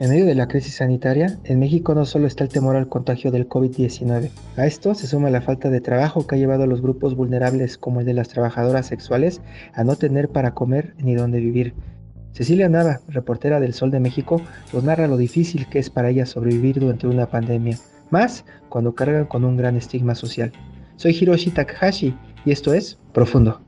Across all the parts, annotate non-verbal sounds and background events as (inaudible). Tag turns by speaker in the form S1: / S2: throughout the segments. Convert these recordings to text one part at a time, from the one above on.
S1: En medio de la crisis sanitaria, en México no solo está el temor al contagio del COVID-19. A esto se suma la falta de trabajo que ha llevado a los grupos vulnerables como el de las trabajadoras sexuales a no tener para comer ni dónde vivir. Cecilia Nava, reportera del Sol de México, nos narra lo difícil que es para ellas sobrevivir durante una pandemia, más cuando cargan con un gran estigma social. Soy Hiroshi Takahashi y esto es Profundo.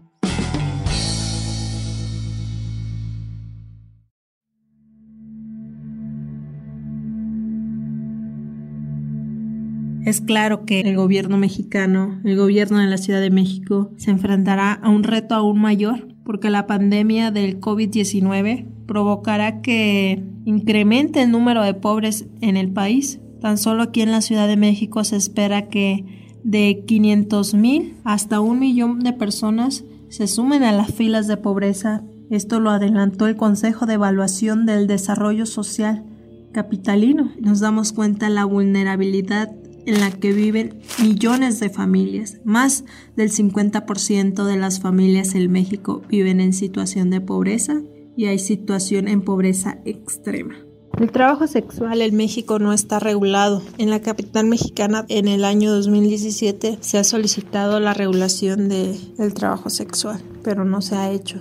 S2: Es claro que el gobierno mexicano, el gobierno de la Ciudad de México, se enfrentará a un reto aún mayor porque la pandemia del COVID-19 provocará que incremente el número de pobres en el país. Tan solo aquí en la Ciudad de México se espera que de 500 mil hasta un millón de personas se sumen a las filas de pobreza. Esto lo adelantó el Consejo de Evaluación del Desarrollo Social capitalino. Nos damos cuenta de la vulnerabilidad en la que viven millones de familias. Más del 50% de las familias en México viven en situación de pobreza y hay situación en pobreza extrema. El trabajo sexual en México no está regulado. En la capital mexicana en el año 2017 se ha solicitado la regulación del trabajo sexual, pero no se ha hecho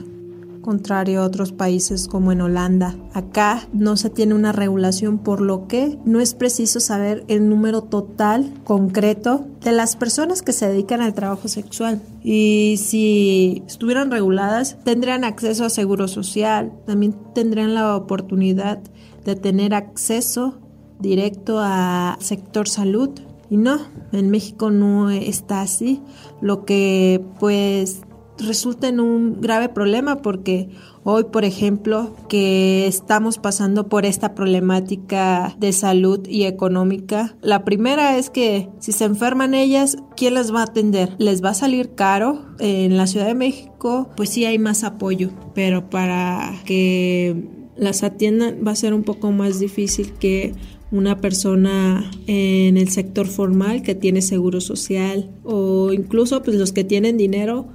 S2: contrario a otros países como en Holanda. Acá no se tiene una regulación por lo que no es preciso saber el número total concreto de las personas que se dedican al trabajo sexual. Y si estuvieran reguladas, tendrían acceso a seguro social, también tendrían la oportunidad de tener acceso directo a sector salud. Y no, en México no está así, lo que pues resulta en un grave problema porque hoy, por ejemplo, que estamos pasando por esta problemática de salud y económica, la primera es que si se enferman ellas, ¿quién las va a atender? ¿Les va a salir caro? En la Ciudad de México, pues sí hay más apoyo, pero para que las atiendan va a ser un poco más difícil que una persona en el sector formal que tiene seguro social o incluso pues los que tienen dinero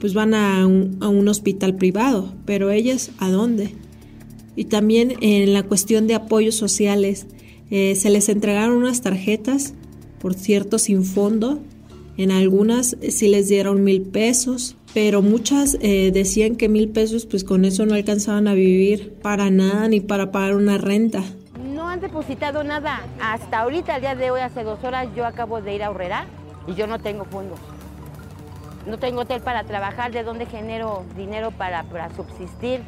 S2: pues van a un, hospital privado, pero ellas a dónde? Y también en la cuestión de apoyos sociales, eh, se les entregaron unas tarjetas, por cierto, sin fondo. En algunas sí les dieron mil pesos, pero muchas eh, decían que mil pesos, pues con eso no alcanzaban a vivir para nada ni para pagar una renta.
S3: No han depositado nada. Hasta ahorita, el día de hoy, hace dos horas, yo acabo de ir a Horrera y yo no tengo fondos no tengo hotel para trabajar, ¿de dónde genero dinero para, subsistir?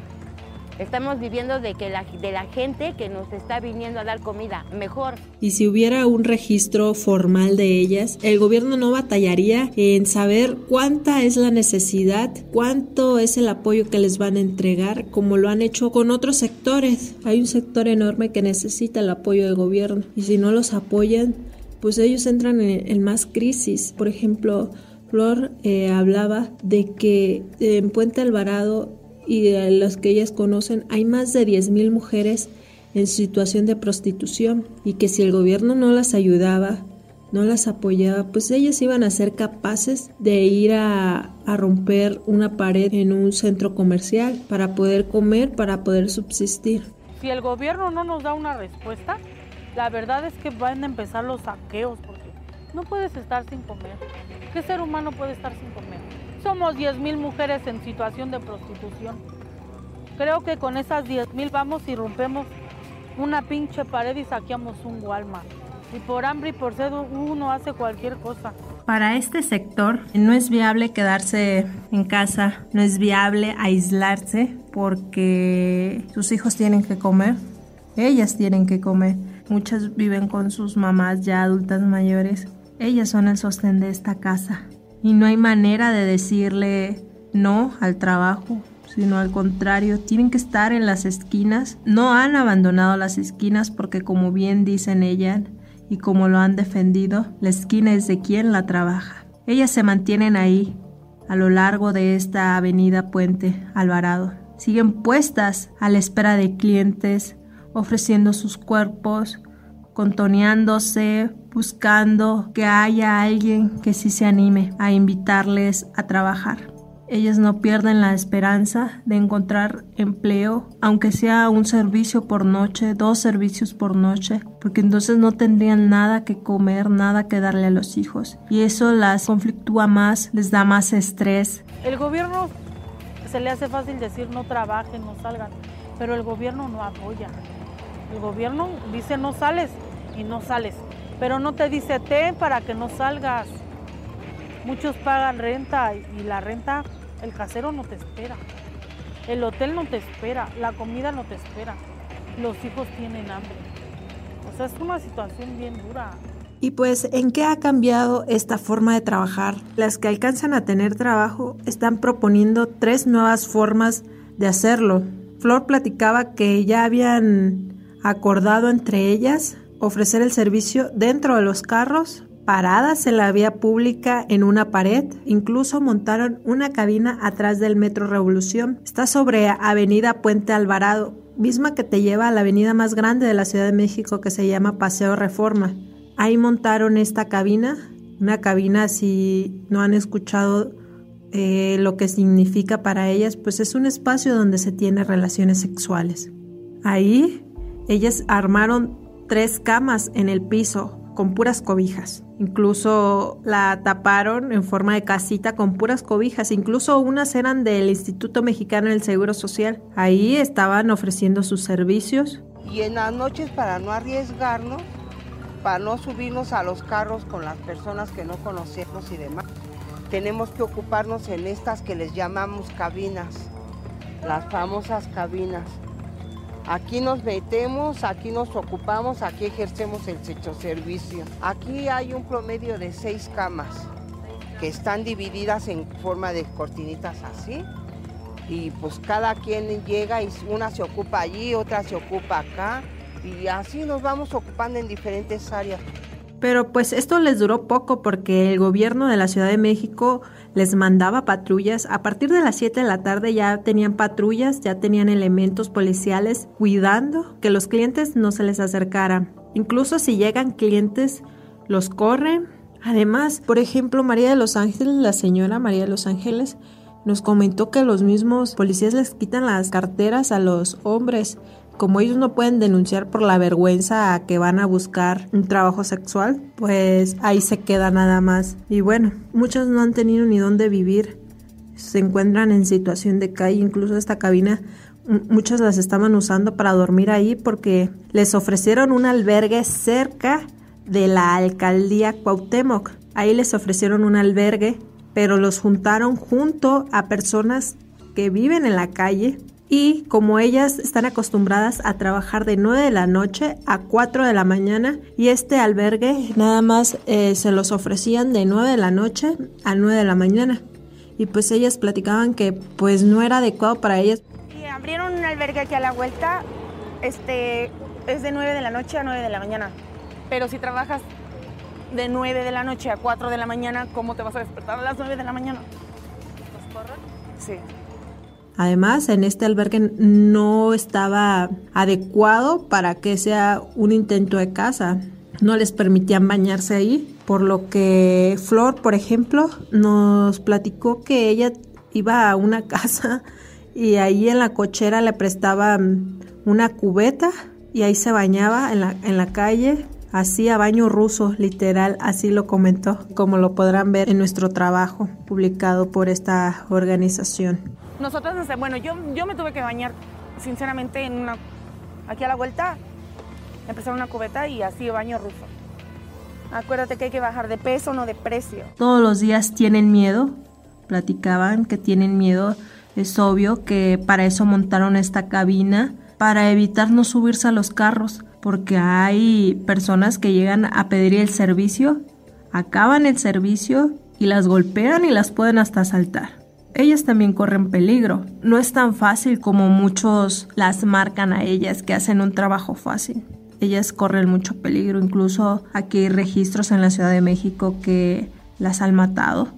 S3: Estamos viviendo de, que la, de la gente que nos está viniendo a dar comida, mejor.
S2: Y si hubiera un registro formal de ellas, el gobierno no batallaría en saber cuánta es la necesidad, cuánto es el apoyo que les van a entregar, como lo han hecho con otros sectores. Hay un sector enorme que necesita el apoyo del gobierno y si no los apoyan, pues ellos entran en, en más crisis. Por ejemplo, Flor eh, hablaba de que en Puente Alvarado y de los que ellas conocen hay más de 10.000 mujeres en situación de prostitución y que si el gobierno no las ayudaba, no las apoyaba, pues ellas iban a ser capaces de ir a, romper una pared en un centro comercial para poder comer, para poder subsistir.
S4: Si el gobierno no nos da una respuesta, la verdad es que van a empezar los saqueos no puedes estar sin comer. ¿Qué ser humano puede estar sin comer? Somos 10.000 mujeres en situación de prostitución. Creo que con esas 10.000 vamos y rompemos una pinche pared y saqueamos un Walmart. Y por hambre y por sed uno hace cualquier cosa.
S2: Para este sector no es viable quedarse en casa, no es viable aislarse porque sus hijos tienen que comer, ellas tienen que comer. Muchas viven con sus mamás ya adultas mayores ellas son el sostén de esta casa. y no hay manera de decirle no al trabajo, sino al contrario, tienen que estar en las esquinas. No han abandonado las esquinas porque como bien dicen ellas y como lo han defendido, la esquina es de quien la trabaja. Ellas se mantienen ahí, a lo largo de esta avenida Puente Alvarado. Siguen puestas a la espera de clientes, ofreciendo sus cuerpos, contoneándose, buscando que haya alguien que sí se anime a invitarles a trabajar. Ellas no pierden la esperanza de encontrar empleo, aunque sea un servicio por noche, dos servicios por noche, porque entonces no tendrían nada que comer, nada que darle a los hijos. Y eso las conflictúa más, les da más estrés.
S4: El gobierno se le hace fácil decir no trabajen, no salgan, pero el gobierno no apoya. El gobierno dice no sales no sales, pero no te dice ten para que no salgas. Muchos pagan renta y la renta el casero no te espera. El hotel no te espera. La comida no te espera. Los hijos tienen hambre. O sea, es una situación bien dura.
S2: Y pues, ¿en qué ha cambiado esta forma de trabajar? Las que alcanzan a tener trabajo están proponiendo tres nuevas formas de hacerlo. Flor platicaba que ya habían acordado entre ellas ofrecer el servicio dentro de los carros paradas en la vía pública en una pared. Incluso montaron una cabina atrás del Metro Revolución. Está sobre Avenida Puente Alvarado, misma que te lleva a la avenida más grande de la Ciudad de México que se llama Paseo Reforma. Ahí montaron esta cabina, una cabina si no han escuchado eh, lo que significa para ellas, pues es un espacio donde se tiene relaciones sexuales. Ahí ellas armaron tres camas en el piso con puras cobijas. Incluso la taparon en forma de casita con puras cobijas. Incluso unas eran del Instituto Mexicano del Seguro Social. Ahí estaban ofreciendo sus servicios.
S5: Y en las noches para no arriesgarnos, para no subirnos a los carros con las personas que no conocemos y demás, tenemos que ocuparnos en estas que les llamamos cabinas, las famosas cabinas. Aquí nos metemos, aquí nos ocupamos, aquí ejercemos el servicio. Aquí hay un promedio de seis camas que están divididas en forma de cortinitas así. Y pues cada quien llega y una se ocupa allí, otra se ocupa acá. Y así nos vamos ocupando en diferentes áreas.
S2: Pero pues esto les duró poco porque el gobierno de la Ciudad de México les mandaba patrullas. A partir de las 7 de la tarde ya tenían patrullas, ya tenían elementos policiales cuidando que los clientes no se les acercaran. Incluso si llegan clientes, los corren. Además, por ejemplo, María de los Ángeles, la señora María de los Ángeles, nos comentó que los mismos policías les quitan las carteras a los hombres como ellos no pueden denunciar por la vergüenza a que van a buscar un trabajo sexual, pues ahí se queda nada más. Y bueno, muchos no han tenido ni dónde vivir, se encuentran en situación de calle, incluso esta cabina muchas las estaban usando para dormir ahí porque les ofrecieron un albergue cerca de la alcaldía Cuauhtémoc. Ahí les ofrecieron un albergue, pero los juntaron junto a personas que viven en la calle y como ellas están acostumbradas a trabajar de 9 de la noche a 4 de la mañana y este albergue nada más eh, se los ofrecían de 9 de la noche a 9 de la mañana y pues ellas platicaban que pues no era adecuado para ellas.
S6: Y abrieron un albergue aquí a la vuelta, este es de 9 de la noche a 9 de la mañana, pero si trabajas de 9 de la noche a 4 de la mañana, ¿cómo te vas a despertar a las 9 de la mañana? ¿Los Sí.
S2: Además, en este albergue no estaba adecuado para que sea un intento de casa. No les permitían bañarse ahí, por lo que Flor, por ejemplo, nos platicó que ella iba a una (laughs) casa y ahí en la cochera le prestaban una cubeta y ahí se bañaba en la, en la calle, hacía baño ruso, literal, así lo comentó, como lo podrán ver en nuestro trabajo publicado por esta organización.
S6: Nosotros, bueno, yo, yo me tuve que bañar, sinceramente, en una, aquí a la vuelta, empezar una cubeta y así baño ruso. Acuérdate que hay que bajar de peso, no de precio.
S2: Todos los días tienen miedo, platicaban que tienen miedo. Es obvio que para eso montaron esta cabina, para evitar no subirse a los carros, porque hay personas que llegan a pedir el servicio, acaban el servicio y las golpean y las pueden hasta asaltar. Ellas también corren peligro. No es tan fácil como muchos las marcan a ellas que hacen un trabajo fácil. Ellas corren mucho peligro, incluso aquí hay registros en la Ciudad de México que las han matado.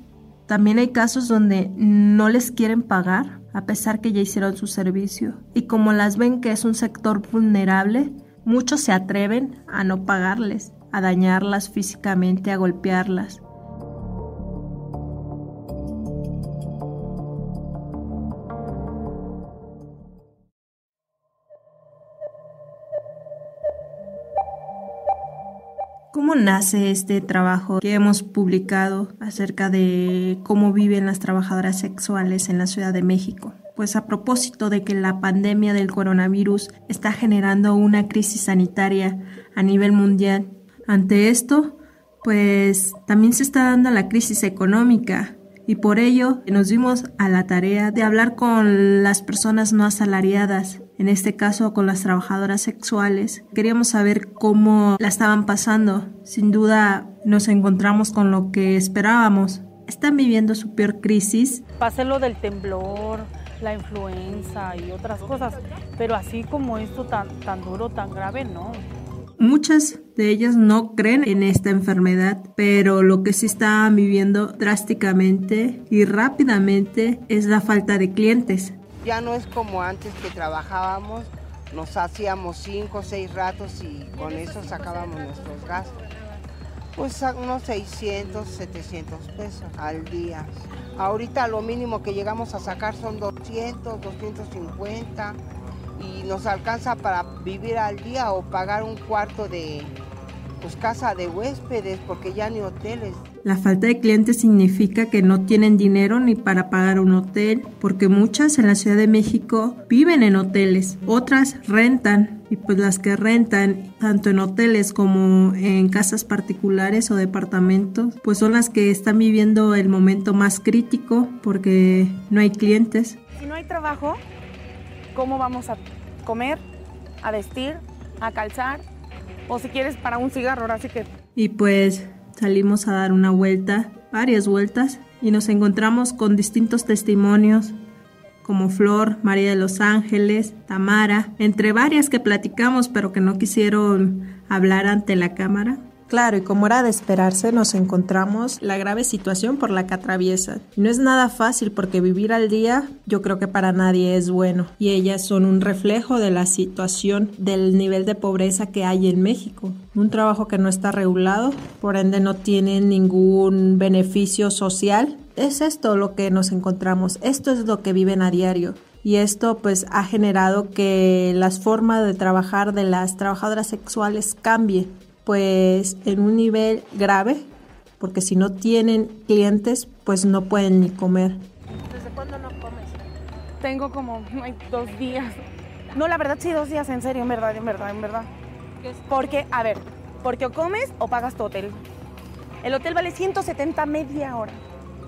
S2: También hay casos donde no les quieren pagar a pesar que ya hicieron su servicio. Y como las ven que es un sector vulnerable, muchos se atreven a no pagarles, a dañarlas físicamente, a golpearlas. ¿Cómo nace este trabajo que hemos publicado acerca de cómo viven las trabajadoras sexuales en la Ciudad de México? Pues a propósito de que la pandemia del coronavirus está generando una crisis sanitaria a nivel mundial. Ante esto, pues también se está dando la crisis económica y por ello nos dimos a la tarea de hablar con las personas no asalariadas, en este caso con las trabajadoras sexuales. Queríamos saber cómo la estaban pasando. Sin duda nos encontramos con lo que esperábamos. Están viviendo su peor crisis.
S4: Pasé lo del temblor, la influenza y otras cosas, pero así como esto tan, tan duro, tan grave, no.
S2: Muchas de ellas no creen en esta enfermedad, pero lo que sí estaban viviendo drásticamente y rápidamente es la falta de clientes.
S5: Ya no es como antes que trabajábamos, nos hacíamos cinco o seis ratos y con eso sacábamos nuestros gastos. Pues unos 600, 700 pesos al día. Ahorita lo mínimo que llegamos a sacar son 200, 250 y nos alcanza para vivir al día o pagar un cuarto de pues, casa de huéspedes porque ya ni hoteles.
S2: La falta de clientes significa que no tienen dinero ni para pagar un hotel, porque muchas en la Ciudad de México viven en hoteles, otras rentan y pues las que rentan tanto en hoteles como en casas particulares o departamentos, pues son las que están viviendo el momento más crítico porque no hay clientes.
S6: Si no hay trabajo, ¿cómo vamos a comer, a vestir, a calzar? O si quieres para un cigarro, ahora sí que...
S2: Y pues salimos a dar una vuelta, varias vueltas, y nos encontramos con distintos testimonios, como Flor, María de los Ángeles, Tamara, entre varias que platicamos pero que no quisieron hablar ante la cámara. Claro, y como era de esperarse, nos encontramos la grave situación por la que atraviesa. No es nada fácil porque vivir al día yo creo que para nadie es bueno. Y ellas son un reflejo de la situación del nivel de pobreza que hay en México. Un trabajo que no está regulado, por ende no tiene ningún beneficio social. Es esto lo que nos encontramos, esto es lo que viven a diario y esto pues ha generado que las formas de trabajar de las trabajadoras sexuales cambie pues en un nivel grave, porque si no tienen clientes, pues no pueden ni comer.
S4: ¿Desde cuándo no comes?
S6: Tengo como dos días. No, la verdad sí, dos días, en serio, en verdad, en verdad, en verdad. Porque, a ver, porque o comes o pagas tu hotel. El hotel vale 170 media hora.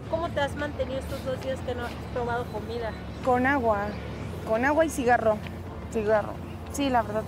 S4: ¿Cómo te has mantenido estos dos días que no has probado comida?
S6: Con agua, con agua y cigarro. Cigarro. Sí, la verdad.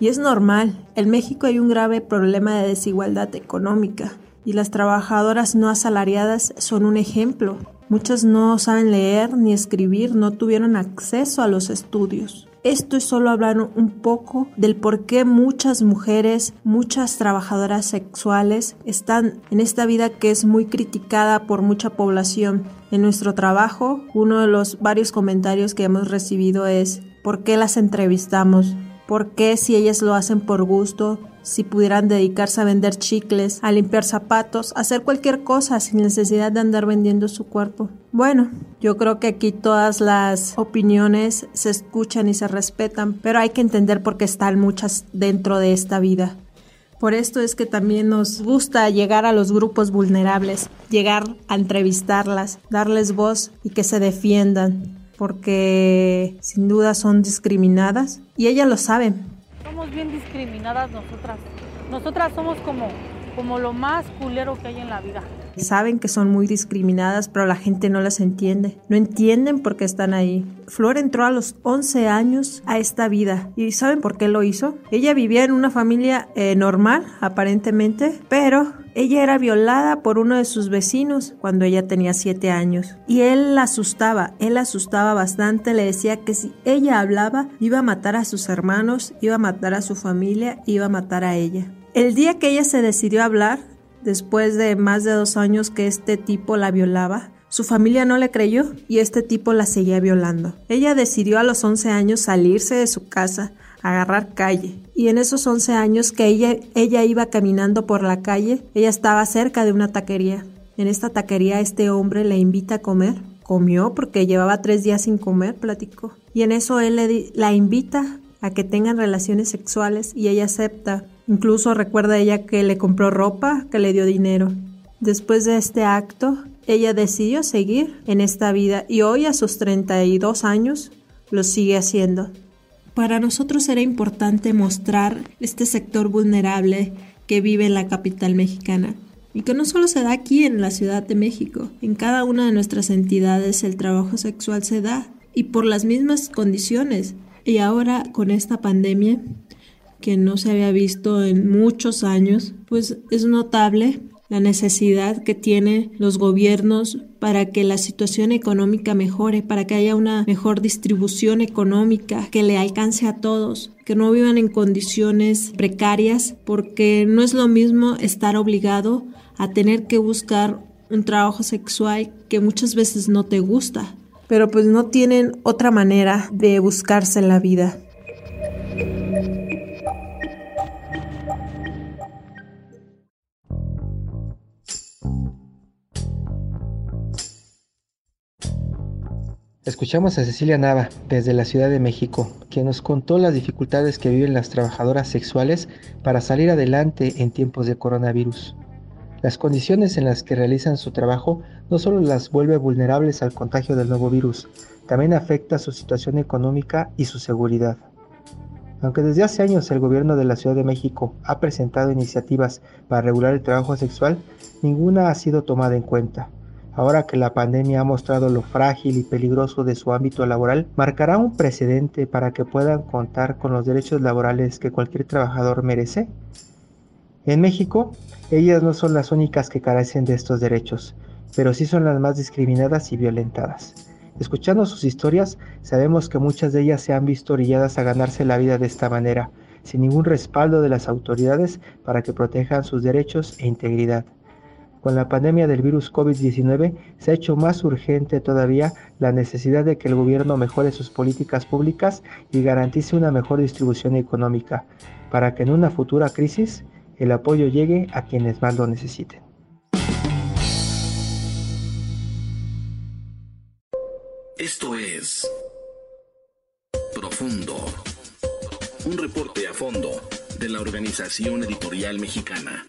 S2: Y es normal, en México hay un grave problema de desigualdad económica y las trabajadoras no asalariadas son un ejemplo. Muchas no saben leer ni escribir, no tuvieron acceso a los estudios. Esto es solo hablar un poco del por qué muchas mujeres, muchas trabajadoras sexuales están en esta vida que es muy criticada por mucha población. En nuestro trabajo, uno de los varios comentarios que hemos recibido es ¿por qué las entrevistamos? ¿Por qué si ellas lo hacen por gusto, si pudieran dedicarse a vender chicles, a limpiar zapatos, a hacer cualquier cosa sin necesidad de andar vendiendo su cuerpo? Bueno, yo creo que aquí todas las opiniones se escuchan y se respetan, pero hay que entender por qué están muchas dentro de esta vida. Por esto es que también nos gusta llegar a los grupos vulnerables, llegar a entrevistarlas, darles voz y que se defiendan porque sin duda son discriminadas y ellas lo saben.
S4: Somos bien discriminadas nosotras. Nosotras somos como, como lo más culero que hay en la vida.
S2: Saben que son muy discriminadas, pero la gente no las entiende. No entienden por qué están ahí. Flor entró a los 11 años a esta vida. ¿Y saben por qué lo hizo? Ella vivía en una familia eh, normal, aparentemente, pero ella era violada por uno de sus vecinos cuando ella tenía 7 años. Y él la asustaba, él la asustaba bastante, le decía que si ella hablaba, iba a matar a sus hermanos, iba a matar a su familia, iba a matar a ella. El día que ella se decidió a hablar, después de más de dos años que este tipo la violaba, su familia no le creyó y este tipo la seguía violando. Ella decidió a los 11 años salirse de su casa, agarrar calle. Y en esos 11 años que ella, ella iba caminando por la calle, ella estaba cerca de una taquería. En esta taquería este hombre le invita a comer. Comió porque llevaba tres días sin comer, platicó. Y en eso él le la invita a que tengan relaciones sexuales y ella acepta. Incluso recuerda ella que le compró ropa, que le dio dinero. Después de este acto, ella decidió seguir en esta vida y hoy a sus 32 años lo sigue haciendo. Para nosotros era importante mostrar este sector vulnerable que vive en la capital mexicana y que no solo se da aquí en la Ciudad de México, en cada una de nuestras entidades el trabajo sexual se da y por las mismas condiciones. Y ahora con esta pandemia que no se había visto en muchos años, pues es notable la necesidad que tienen los gobiernos para que la situación económica mejore, para que haya una mejor distribución económica que le alcance a todos, que no vivan en condiciones precarias, porque no es lo mismo estar obligado a tener que buscar un trabajo sexual que muchas veces no te gusta, pero pues no tienen otra manera de buscarse la vida.
S1: Escuchamos a Cecilia Nava desde la Ciudad de México, quien nos contó las dificultades que viven las trabajadoras sexuales para salir adelante en tiempos de coronavirus. Las condiciones en las que realizan su trabajo no solo las vuelve vulnerables al contagio del nuevo virus, también afecta su situación económica y su seguridad. Aunque desde hace años el gobierno de la Ciudad de México ha presentado iniciativas para regular el trabajo sexual, ninguna ha sido tomada en cuenta. Ahora que la pandemia ha mostrado lo frágil y peligroso de su ámbito laboral, marcará un precedente para que puedan contar con los derechos laborales que cualquier trabajador merece. En México, ellas no son las únicas que carecen de estos derechos, pero sí son las más discriminadas y violentadas. Escuchando sus historias, sabemos que muchas de ellas se han visto orilladas a ganarse la vida de esta manera, sin ningún respaldo de las autoridades para que protejan sus derechos e integridad. Con la pandemia del virus COVID-19 se ha hecho más urgente todavía la necesidad de que el gobierno mejore sus políticas públicas y garantice una mejor distribución económica, para que en una futura crisis el apoyo llegue a quienes más lo necesiten.
S7: Esto es Profundo, un reporte a fondo de la Organización Editorial Mexicana.